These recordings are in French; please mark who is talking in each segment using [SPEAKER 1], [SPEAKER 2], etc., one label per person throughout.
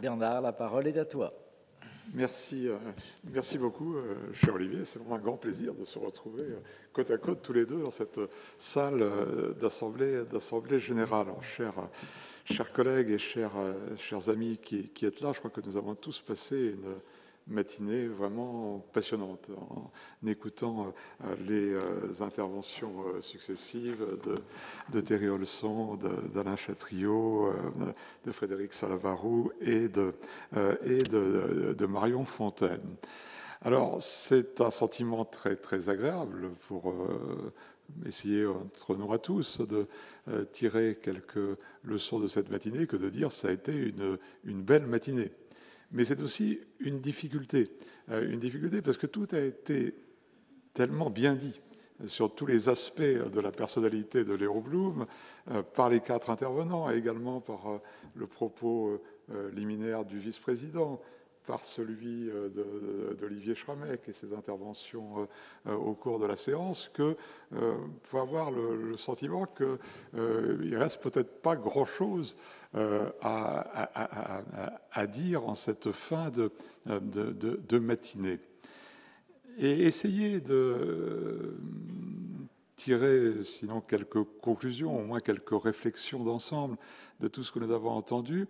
[SPEAKER 1] Bernard, la parole est à toi.
[SPEAKER 2] Merci, euh, merci beaucoup, euh, cher Olivier. C'est vraiment un grand plaisir de se retrouver euh, côte à côte tous les deux dans cette salle d'assemblée, d'assemblée générale. chers, chers collègues et chers, chers amis qui, qui, êtes là, je crois que nous avons tous passé une matinée vraiment passionnante en écoutant euh, les euh, interventions euh, successives de, de Thierry Olson, d'Alain Chatriot, de Frédéric Salavarou et de, Marion Fontaine. Alors, c'est un sentiment très, très agréable pour essayer entre nous à tous de tirer quelques leçons de cette matinée que de dire ça a été une belle matinée mais c'est aussi une difficulté. Euh, une difficulté parce que tout a été tellement bien dit sur tous les aspects de la personnalité de Léo Blum, euh, par les quatre intervenants et également par euh, le propos liminaire du vice-président, par celui d'Olivier Schramek et ses interventions au cours de la séance, que faut avoir le, sentiment qu'il ne reste peut-être pas grand-chose euh, à, dire en cette fin de, matinée. Et essayer de tirer, sinon quelques conclusions, au moins quelques réflexions d'ensemble de tout ce que nous avons entendu,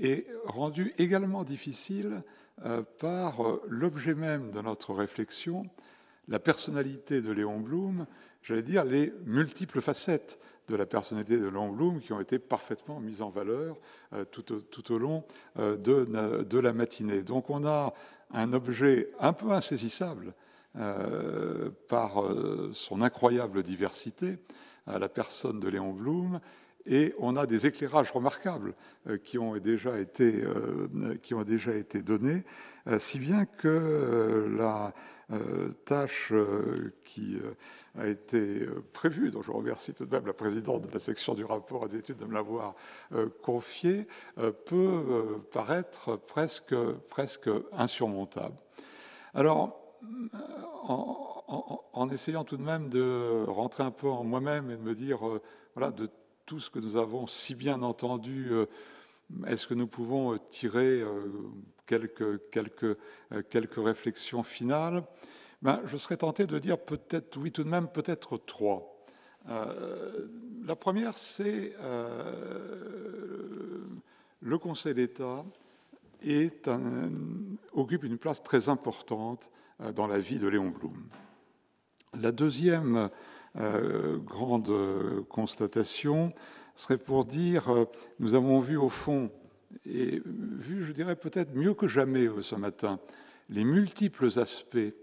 [SPEAKER 2] est rendu également difficile euh, par l'objet même de notre réflexion, la personnalité de Léon Blum, j'allais dire les multiples facettes de la personnalité de Bloom qui ont été parfaitement mises en valeur euh, tout, au, long euh, de, la matinée. Donc on a un objet un peu insaisissable euh, par son incroyable diversité, la personne de Léon Blum, et on a des éclairages remarquables qui ont déjà été, qui ont déjà été donnés, si bien que la tâche qui a été euh, prévu, dont je remercie tout de même la présidente de la section du rapport des études de me l'avoir euh, confié, euh, peut paraître presque, presque insurmontable. Alors, en, essayant tout de même de rentrer un peu en moi-même et de me dire, voilà, de tout ce que nous avons si bien entendu, est-ce que nous pouvons tirer quelques, quelques, réflexions finales? Ben, je serais tenté de dire peut-être, oui, tout de même, peut-être trois. Euh, la première, c'est euh, le Conseil d'État occupe une place très importante euh, dans la vie de Léon Blum. La deuxième grande constatation serait pour dire, nous avons vu au fond, et vu, je dirais peut-être mieux que jamais ce matin, les multiples aspects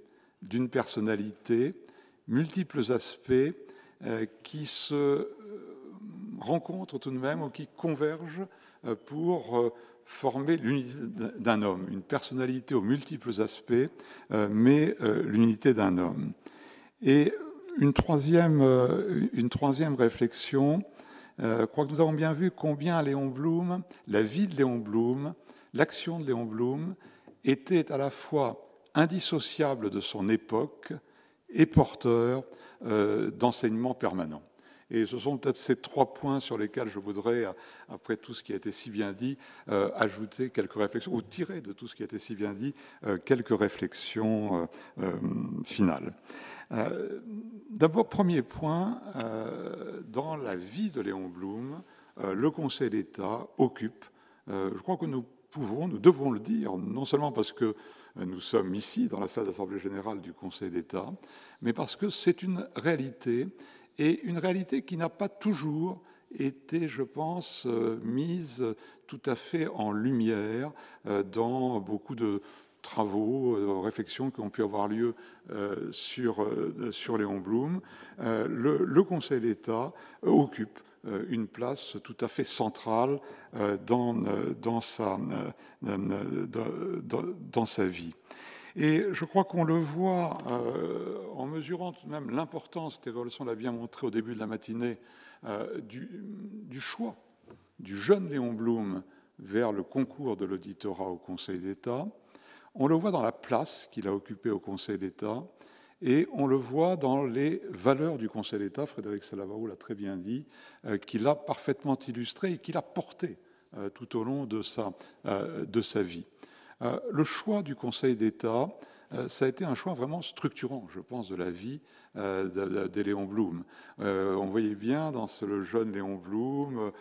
[SPEAKER 2] d'une personnalité, multiples aspects euh, qui se euh, rencontrent tout de même ou qui convergent euh, pour former l'unité d'un homme, une personnalité aux multiples aspects, mais l'unité d'un homme. Et une troisième, une troisième réflexion, je crois que nous avons bien vu combien Léon Blum, la vie de Léon Blum, l'action de Léon Blum était à la fois indissociable de son époque et porteur euh, d'enseignement permanent. Et ce sont peut-être ces trois points sur lesquels je voudrais, après tout ce qui a été si bien dit, euh, ajouter quelques réflexions, ou tirer de tout ce qui a été si bien dit euh, quelques réflexions finales. D'abord, premier point, dans la vie de Léon Blum, le Conseil d'État occupe, je crois que nous pouvons, nous devons le dire, non seulement parce que nous sommes ici dans la salle d'Assemblée générale du Conseil d'État, mais parce que c'est une réalité, et une réalité qui n'a pas toujours été, je pense, euh, mise tout à fait en lumière euh, dans beaucoup de travaux, euh, réflexions qui ont pu avoir lieu sur, sur Léon Blum. Le, Conseil d'État occupe une place tout à fait centrale dans, dans, sa, dans, sa vie. Et je crois qu'on le voit en mesurant tout de même l'importance, Thierry l'a bien montré au début de la matinée, du, du, choix du jeune Léon Blum vers le concours de l'auditorat au Conseil d'État. On le voit dans la place qu'il a occupée au Conseil d'État. Et on le voit dans les valeurs du Conseil d'État, Frédéric Salavarou l'a très bien dit, euh, qu'il a parfaitement illustré et qu'il a porté tout au long de sa vie. Le choix du Conseil d'État, ça a été un choix vraiment structurant, je pense, de la vie de, Léon Blum. on voyait bien dans le jeune Léon Blum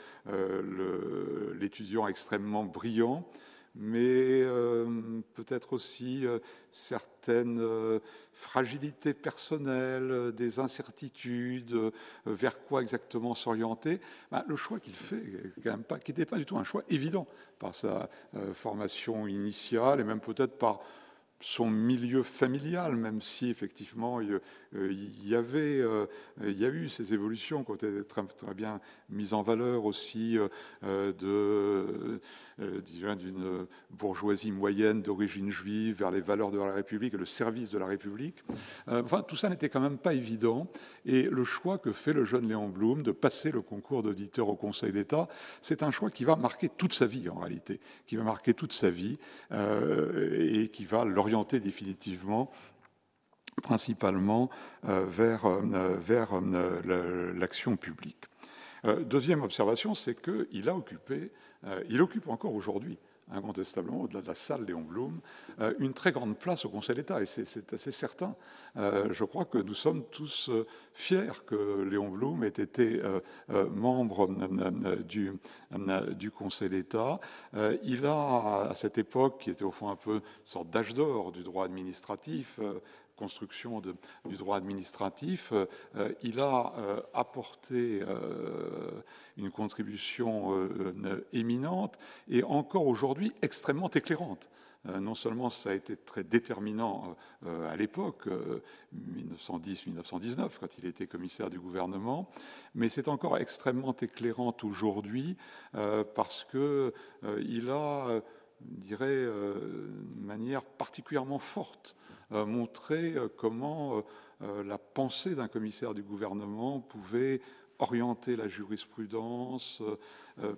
[SPEAKER 2] l'étudiant extrêmement brillant, mais euh, peut-être aussi euh, certaines euh, fragilités personnelles, des incertitudes, vers quoi exactement s'orienter. Bah, le choix qu'il fait, qui n'était pas du tout un choix évident par sa formation initiale et même peut-être par son milieu familial, même si effectivement il y avait, il y a eu ces évolutions qui ont été très, bien mises en valeur aussi de euh, d'une bourgeoisie moyenne d'origine juive vers les valeurs de la République et le service de la République. Euh, enfin, tout ça n'était quand même pas évident. Et le choix que fait le jeune Léon Blum de passer le concours d'auditeur au Conseil d'État, c'est un choix qui va marquer toute sa vie en réalité, qui va marquer toute sa vie euh, et qui va l'orienter définitivement principalement vers, vers l'action publique. deuxième observation, c'est qu'il a occupé euh, il occupe encore aujourd'hui, incontestablement, au-delà de la salle Léon Blum, euh, une très grande place au Conseil d'État, et c'est assez certain. Euh, je crois que nous sommes tous fiers que Léon Blum ait été membre du, du Conseil d'État. il a, à cette époque, qui était au fond un peu une sorte d'âge d'or du droit administratif, construction du droit administratif, euh, il a euh, apporté euh, une contribution éminente et encore aujourd'hui extrêmement éclairante. Non seulement ça a été très déterminant à l'époque, 1910-1919, quand il était commissaire du gouvernement, mais c'est encore extrêmement éclairant aujourd'hui parce qu'il a, je dirais, particulièrement forte euh, montrer euh, comment euh, la pensée d'un commissaire du gouvernement pouvait orienter la jurisprudence,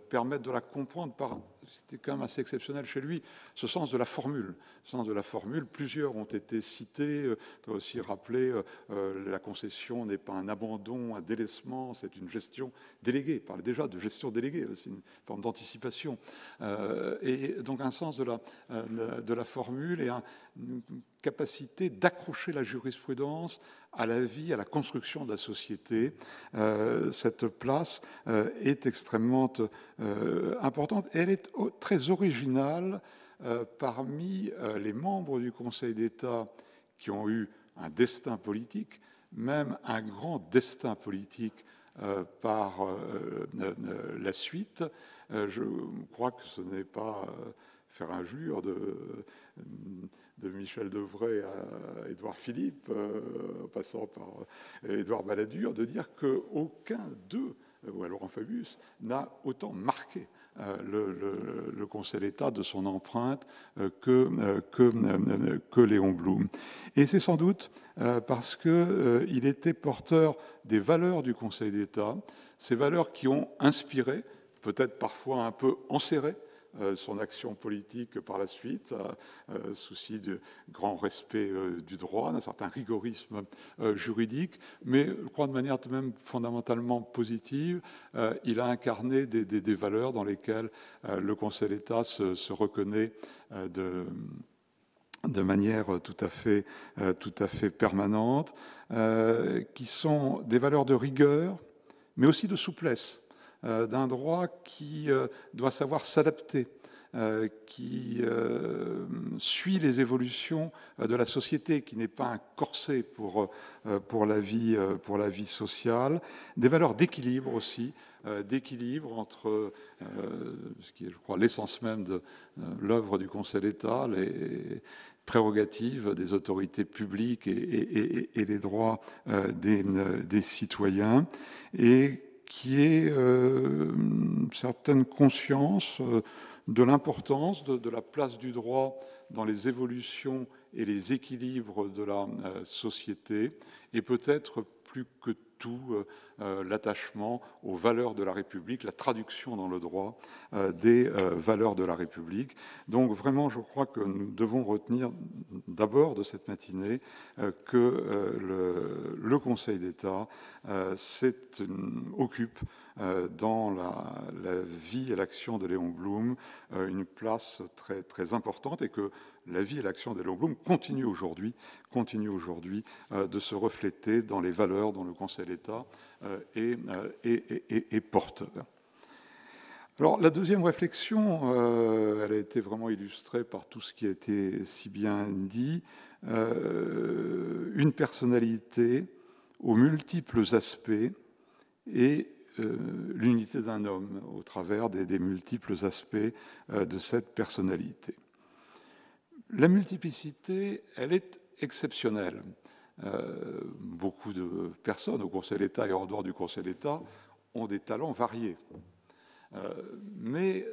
[SPEAKER 2] permettre de la comprendre par c'était quand même assez exceptionnel chez lui, ce sens de la formule. sens de la formule, plusieurs ont été cités. Euh, dois aussi rappeler, euh, euh, la concession n'est pas un abandon, un délaissement, c'est une gestion déléguée. Il parlait déjà de gestion déléguée, c'est une forme d'anticipation. et donc un sens de la, de la formule et une capacité d'accrocher la jurisprudence à la vie, à la construction de la société. cette place est extrêmement importante. Elle est très original euh, parmi euh, les membres du Conseil d'État qui ont eu un destin politique, même un grand destin politique euh, par la suite. je crois que ce n'est pas faire injure de, de Michel Devray à Édouard Philippe, en passant par Édouard Balladur, de dire qu'aucun d'eux, ou alors Fabius, n'a autant marqué euh, le, Conseil d'État de son empreinte euh, que, euh, que, Léon Blum. Et c'est sans doute parce qu'il était porteur des valeurs du Conseil d'État, ces valeurs qui ont inspiré, peut-être parfois un peu enserré, euh, son action politique par la suite, euh, souci de grand respect euh, du droit, d'un certain rigorisme juridique, mais je crois de manière tout de même fondamentalement positive, il a incarné des, valeurs dans lesquelles le Conseil d'État se, reconnaît de manière tout à fait permanente, qui sont des valeurs de rigueur, mais aussi de souplesse. Euh, d'un droit qui euh, doit savoir s'adapter, euh, qui suit les évolutions de la société, qui n'est pas un corset pour, pour, la vie, pour la vie sociale, des valeurs d'équilibre aussi, d'équilibre entre ce qui est, je crois, l'essence même de l'œuvre du Conseil d'État, les prérogatives des autorités publiques et, les droits des, des, citoyens, et qui est euh, une certaine conscience euh, de l'importance de, la place du droit dans les évolutions et les équilibres de la euh, société, et peut-être plus que tout l'attachement aux valeurs de la République, la traduction dans le droit des valeurs de la République. Donc vraiment, je crois que nous devons retenir d'abord de cette matinée que le, Conseil d'État occupe euh, dans la, vie et l'action de Léon Blum euh, une place très, très importante et que la vie et l'action de Léon Blum continuent aujourd'hui, continue euh, de se refléter dans les valeurs dont le Conseil d'État est, est, porteur. Alors, la deuxième réflexion, elle a été vraiment illustrée par tout ce qui a été si bien dit. une personnalité aux multiples aspects et euh, l'unité d'un homme au travers des, multiples aspects euh, de cette personnalité. La multiplicité, elle est exceptionnelle. Euh, beaucoup de personnes au Conseil d'État et en dehors du Conseil d'État ont des talents variés. mais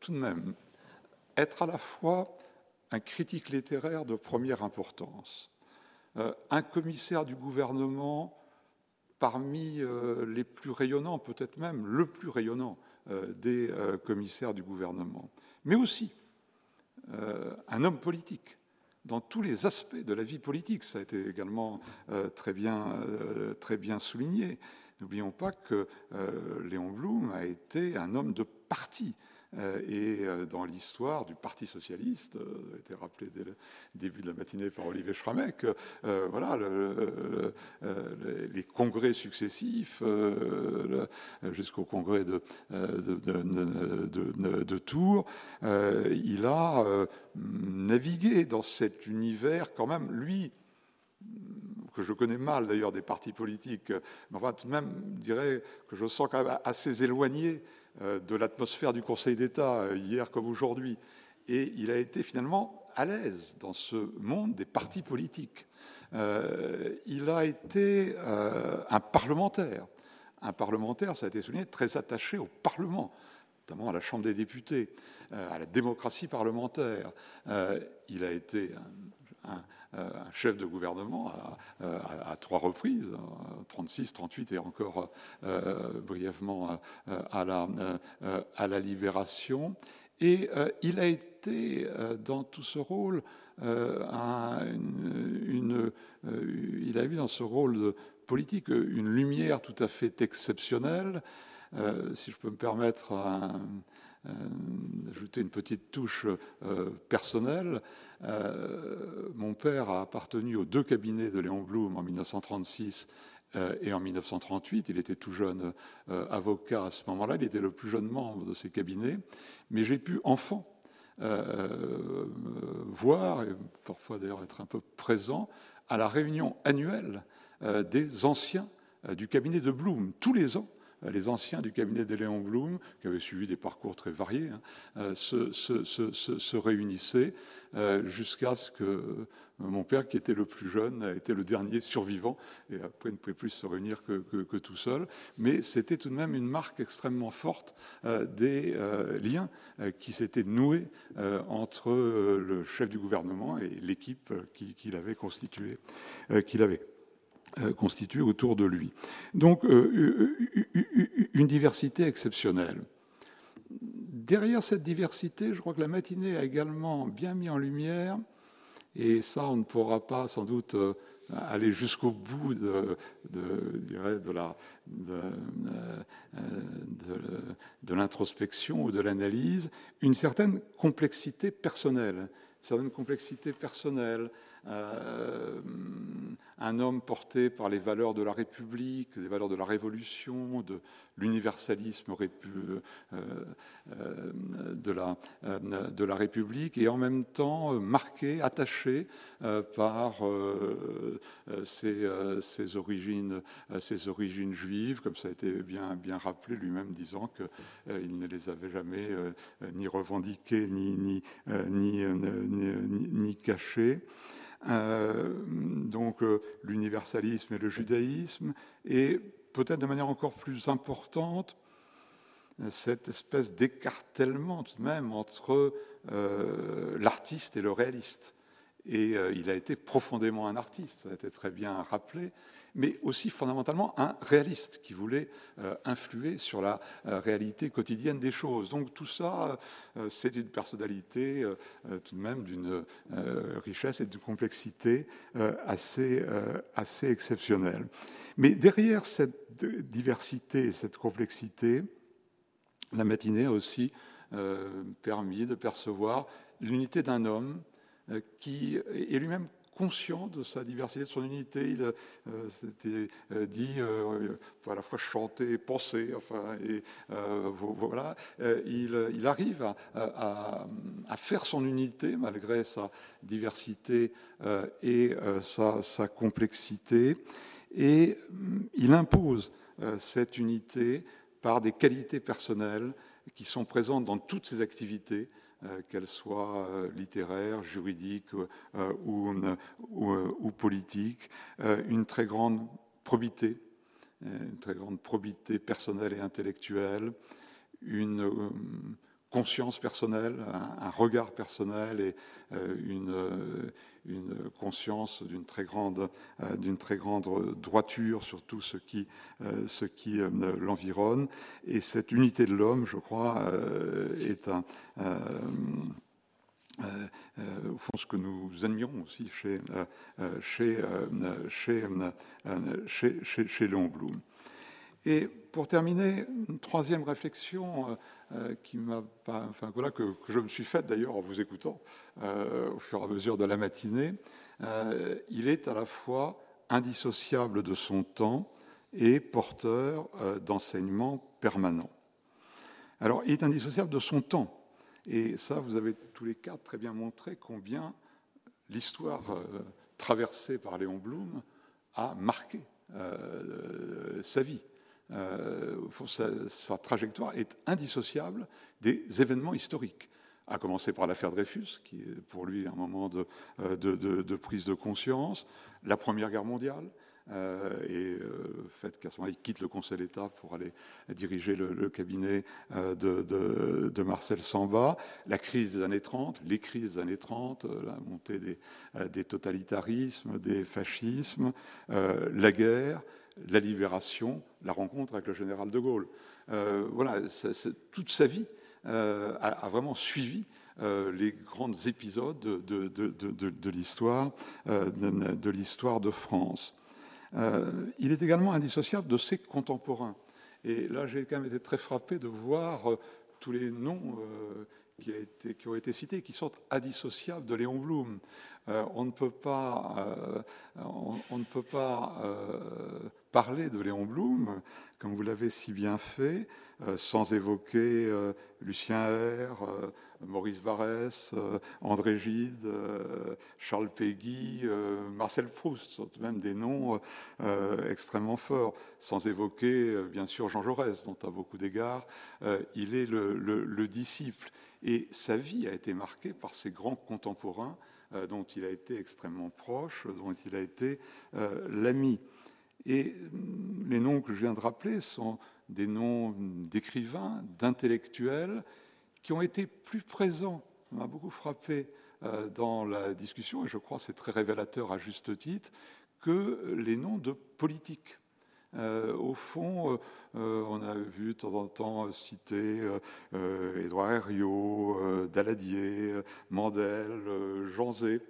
[SPEAKER 2] tout de même, être à la fois un critique littéraire de première importance, un commissaire du gouvernement parmi euh, les plus rayonnants, peut-être même le plus rayonnant euh, des euh, commissaires du gouvernement, mais aussi un homme politique dans tous les aspects de la vie politique. Ça a été également très, bien, très bien souligné. N'oublions pas que Léon Blum a été un homme de parti. Euh, et euh, dans l'histoire du Parti socialiste, euh, a été rappelé dès le début de la matinée par Olivier Schramek, voilà, les congrès successifs, jusqu'au congrès de, Tours, il a navigué dans cet univers quand même, lui, que je connais mal d'ailleurs des partis politiques, mais enfin tout de même, je dirais que je sens quand même assez éloigné de l'atmosphère du Conseil d'État, euh, hier comme aujourd'hui. Et il a été finalement à l'aise dans ce monde des partis politiques. Euh, il a été un parlementaire. Un parlementaire, ça a été souligné, très attaché au Parlement, notamment à la Chambre des députés, à la démocratie parlementaire. il a été chef de gouvernement à, trois reprises, 36, 38 et encore euh, brièvement à la, à libération. Et euh, il a été dans tout ce rôle, une, il a eu dans ce rôle politique une lumière tout à fait exceptionnelle. si je peux me permettre un, euh, ajouter une petite touche euh, personnelle. Euh, mon père a appartenu aux deux cabinets de Léon Blum en 1936 et en 1938. Il était tout jeune avocat à ce moment-là. Il était le plus jeune membre de ces cabinets. Mais j'ai pu, enfant, voir, et parfois d'ailleurs être un peu présent, à la réunion annuelle des anciens du cabinet de Blum, tous les ans, les anciens du cabinet de Léon Blum, qui avaient suivi des parcours très variés, hein, euh, se, réunissaient euh, jusqu'à ce que euh, mon père, qui était le plus jeune, a été le dernier survivant, et après ne pouvait plus se réunir que, tout seul. Mais c'était tout de même une marque extrêmement forte des liens qui s'étaient noués entre le chef du gouvernement et l'équipe qu'il avait constituée, qu'il avait. Euh, constitué autour de lui. Donc euh, une diversité exceptionnelle. Derrière cette diversité, je crois que la matinée a également bien mis en lumière, et ça on ne pourra pas sans doute euh, aller jusqu'au bout de, la, de l'introspection ou de l'analyse, une certaine complexité personnelle, une certaine complexité personnelle, un homme porté par les valeurs de la République, les valeurs de la Révolution, de l'universalisme euh, euh, de, la, République, et en même temps marqué, attaché par ses, origines, juives, comme ça a été bien, rappelé lui-même, disant qu'il ne les avait jamais ni revendiquées ni, ni cachées. Euh, donc euh, l'universalisme et le judaïsme, et peut-être de manière encore plus importante, cette espèce d'écartèlement tout de même entre euh, l'artiste et le réaliste. Et il a été profondément un artiste, ça a été très bien rappelé mais aussi fondamentalement un réaliste qui voulait euh, influer sur la euh, réalité quotidienne des choses. Donc tout ça, euh, c'est une personnalité tout de même d'une richesse et d'une complexité assez, assez exceptionnelle. Mais derrière cette diversité, cette complexité, la matinée a aussi permis de percevoir l'unité d'un homme qui est lui-même conscient de sa diversité, de son unité. Il euh, s'était euh, dit, euh, à la fois chanter penser. Enfin, et voilà, il, arrive à, faire son unité malgré sa diversité et sa, sa, complexité. Et il impose cette unité par des qualités personnelles qui sont présentes dans toutes ses activités, euh, qu'elle soit euh, littéraire, juridique euh, ou, ou, politique, une très grande probité, une très grande probité personnelle et intellectuelle, une conscience personnelle, un, regard personnel et euh, une, euh, une, conscience d'une très grande, euh, très grande droiture sur tout ce qui, ce qui l'environne. Et cette unité de l'homme, je crois, est au fond, ce que nous admirons aussi chez, chez, chez, chez, chez, Léon Blum. Et pour terminer, une troisième réflexion euh, qui m'a enfin, voilà, que, je me suis faite d'ailleurs en vous écoutant euh, au fur et à mesure de la matinée. Euh, il est à la fois indissociable de son temps et porteur d'enseignements permanents. Alors, il est indissociable de son temps. Et ça, vous avez tous les quatre très bien montré combien l'histoire traversée par Léon Blum a marqué sa vie. Euh, sa, trajectoire est indissociable des événements historiques, à commencer par l'affaire Dreyfus, qui est pour lui un moment de, euh, prise de conscience, la Première Guerre mondiale, euh, et le fait qu'à ce moment-là, il quitte le Conseil d'État pour aller diriger le, cabinet de, Marcel Samba, la crise des années 30, les crises des années 30, la montée des, des totalitarismes, des fascismes, la guerre, la libération, la rencontre avec le général de Gaulle. Euh, voilà, toute sa vie euh, a, vraiment suivi euh, les grands épisodes de, de l'histoire de, France. il est également indissociable de ses contemporains. Et là, j'ai quand même été très frappé de voir tous les noms qui, qui, ont été cités, qui sont indissociables de Léon Blum. on ne peut pas, on, ne peut pas parler de Léon Blum, comme vous l'avez si bien fait, euh, sans évoquer euh, Lucien Hère, euh, Maurice Barrès, André Gide, Charles Péguy, Marcel Proust, sont même des noms extrêmement forts, sans évoquer bien sûr Jean Jaurès, dont à beaucoup d'égards il est le, le, disciple. Et sa vie a été marquée par ses grands contemporains dont il a été extrêmement proche, dont il a été l'ami. Et mm, les noms que je viens de rappeler sont des noms d'écrivains, d'intellectuels, qui ont été plus présents, m'a beaucoup frappé euh, dans la discussion, et je crois que c'est très révélateur à juste titre, que les noms de politiques. Euh, au fond, euh, on a vu de temps en temps citer Édouard Herriot, Daladier, Mandel, Jean Zé.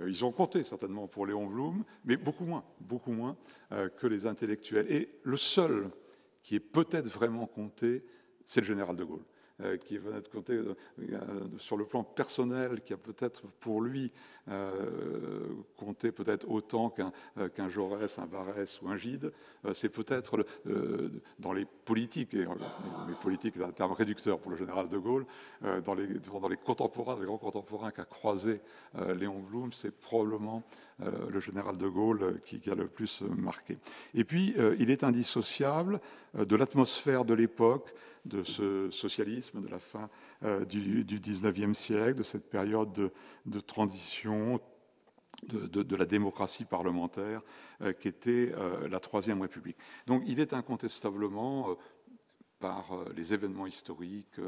[SPEAKER 2] Euh, ils ont compté certainement pour Léon Blum, mais beaucoup moins, beaucoup moins euh, que les intellectuels. Et le seul qui est peut-être vraiment compté, c'est le général de Gaulle. Euh, qui va être compté euh, sur le plan personnel, qui a peut-être pour lui euh, compté peut-être autant qu'un Jaurès, un Barès ou un Gide. c'est peut-être dans les politiques, et les politiques est un terme réducteur pour le général de Gaulle, dans les, contemporains, les grands contemporains qu'a croisé Léon Blum, c'est probablement le général de Gaulle qui, a le plus marqué. Et puis, il est indissociable de l'atmosphère de l'époque, de ce socialisme de la fin euh, du, XIXe siècle, de cette période de, transition de, la démocratie parlementaire euh, qui était euh, la Troisième République. Donc il est incontestablement par les événements historiques,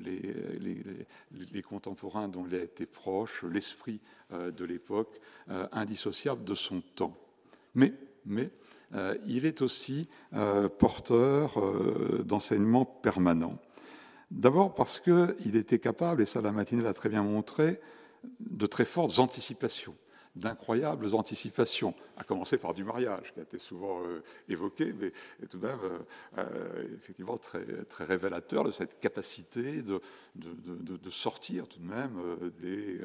[SPEAKER 2] les, contemporains dont il a été proche, l'esprit de l'époque, indissociable de son temps. Mais, mais il est aussi porteur d'enseignements permanents. D'abord parce qu'il était capable, et ça la matinée l'a très bien montré, de très fortes anticipations, d'incroyables anticipations, à commencer par du mariage, qui a été souvent euh, évoqué, mais tout de même euh, euh, effectivement très, très révélateur de cette capacité de, de, de, sortir tout de même des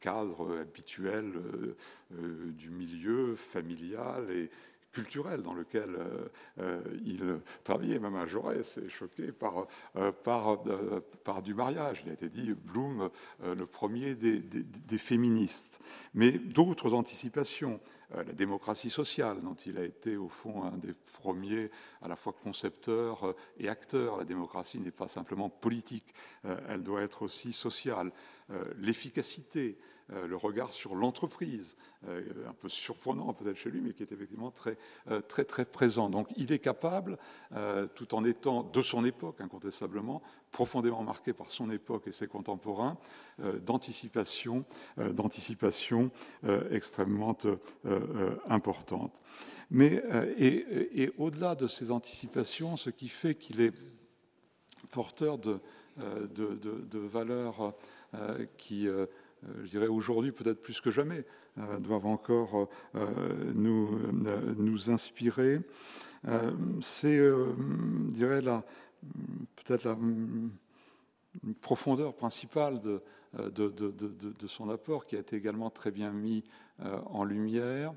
[SPEAKER 2] cadres habituels du milieu familial et, culturel dans lequel euh, euh, il travaillait. Même un Jaurès est choqué par, euh, par, par du mariage. Il a été dit Bloom, le premier des, des, féministes. Mais d'autres anticipations. la démocratie sociale, dont il a été au fond un des premiers à la fois concepteur et acteur. La démocratie n'est pas simplement politique, elle doit être aussi sociale. L'efficacité, euh, le regard sur l'entreprise, euh, un peu surprenant peut-être chez lui, mais qui est effectivement très, euh, très, très présent. Donc il est capable, tout en étant de son époque, incontestablement, profondément marqué par son époque et ses contemporains, d'anticipation, d'anticipation extrêmement importante. Mais, et, au-delà de ces anticipations, ce qui fait qu'il est porteur de, valeurs qui euh, je dirais aujourd'hui peut-être plus que jamais, euh, doivent encore euh, nous, nous inspirer. C'est, je dirais, peut-être la profondeur principale de, de, son apport qui a été également très bien mis en lumière.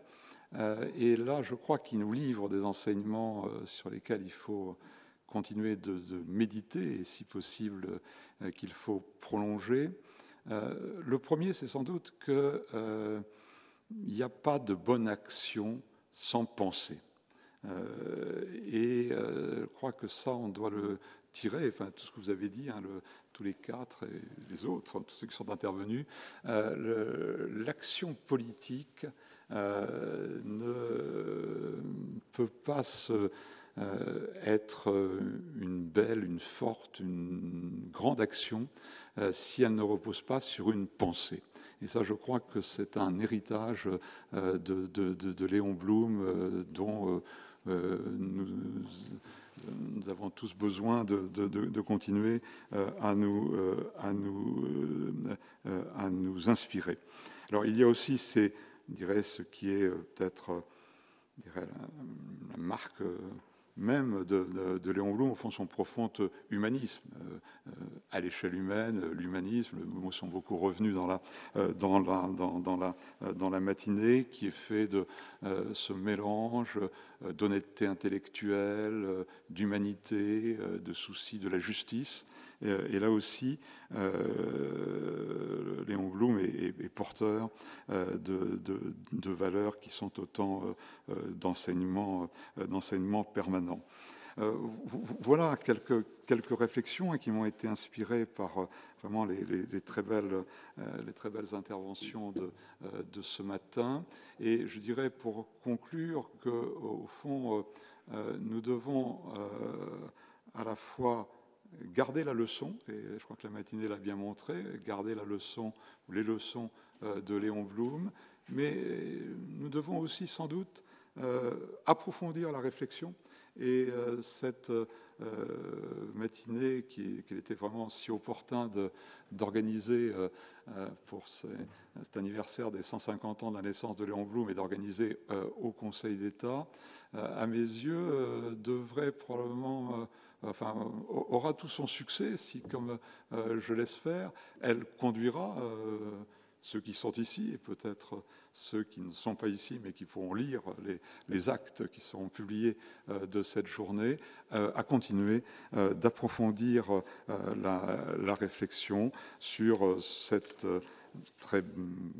[SPEAKER 2] Et là, je crois qu'il nous livre des enseignements sur lesquels il faut continuer de, méditer et si possible qu'il faut prolonger. Euh, le premier, c'est sans doute qu'il euh, n'y a pas de bonne action sans pensée. Euh, et je crois que ça, on doit le tirer, enfin tout ce que vous avez dit, hein, tous les quatre et les autres, tous ceux qui sont intervenus, l'action politique ne peut pas euh, être euh, une belle, une forte, une grande action euh, si elle ne repose pas sur une pensée. Et ça, je crois que c'est un héritage de, Léon Blum dont nous, avons tous besoin de, continuer à nous, inspirer. Alors, il y a aussi, c'est, dirais, ce qui est peut-être la, la, marque même de, Léon Blum, au fond, son profond humanisme. Euh, euh, à l'échelle humaine, l'humanisme, les mots sont beaucoup revenus euh, dans la matinée, qui est fait de ce mélange d'honnêteté intellectuelle, d'humanité, de souci de la justice. Et, là aussi, Léon Blum est, porteur de, de, valeurs qui sont autant d'enseignements permanents. Euh, voilà quelques, quelques réflexions qui m'ont été inspirées par euh, vraiment les, très belles, euh, les très belles interventions de, ce matin. Et je dirais pour conclure qu'au fond, nous devons à la fois garder la leçon, et je crois que la matinée l'a bien montré, garder la leçon les leçons de Léon Blum, mais nous devons aussi sans doute approfondir la réflexion et euh, cette euh, matinée, qu'il qui était vraiment si opportun d'organiser euh, pour cet anniversaire des 150 ans de la naissance de Léon Blum et d'organiser au Conseil d'État, à mes yeux, devrait probablement enfin, aura tout son succès si, comme je l'espère, elle conduira ceux qui sont ici et peut-être ceux qui ne sont pas ici mais qui pourront lire les, actes qui seront publiés euh, de cette journée, euh, à continuer euh, d'approfondir la, réflexion sur cette très mm,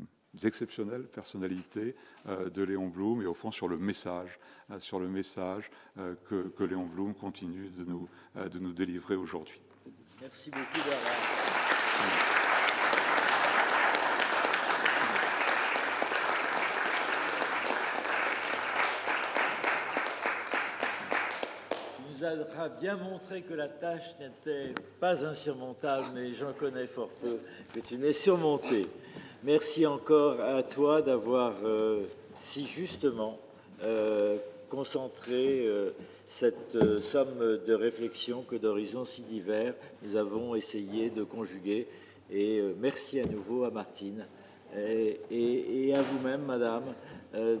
[SPEAKER 2] exceptionnelle personnalité de Léon Blum et au fond sur le message, sur le message que, que, Léon Blum continue de nous, de nous délivrer aujourd'hui.
[SPEAKER 1] Merci beaucoup, Bernard. A bien montré que la tâche n'était pas insurmontable, mais j'en connais fort peu, que tu n'es surmonté. Merci encore à toi d'avoir euh, si justement euh, concentré euh, cette somme de réflexions que d'horizons si divers nous avons essayé de conjuguer. Et merci à nouveau à Martine et, à vous-même, Madame,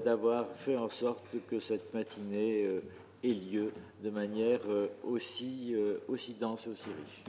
[SPEAKER 1] d'avoir fait en sorte que cette matinée ait lieu de manière euh, aussi, euh, aussi dense aussi riche.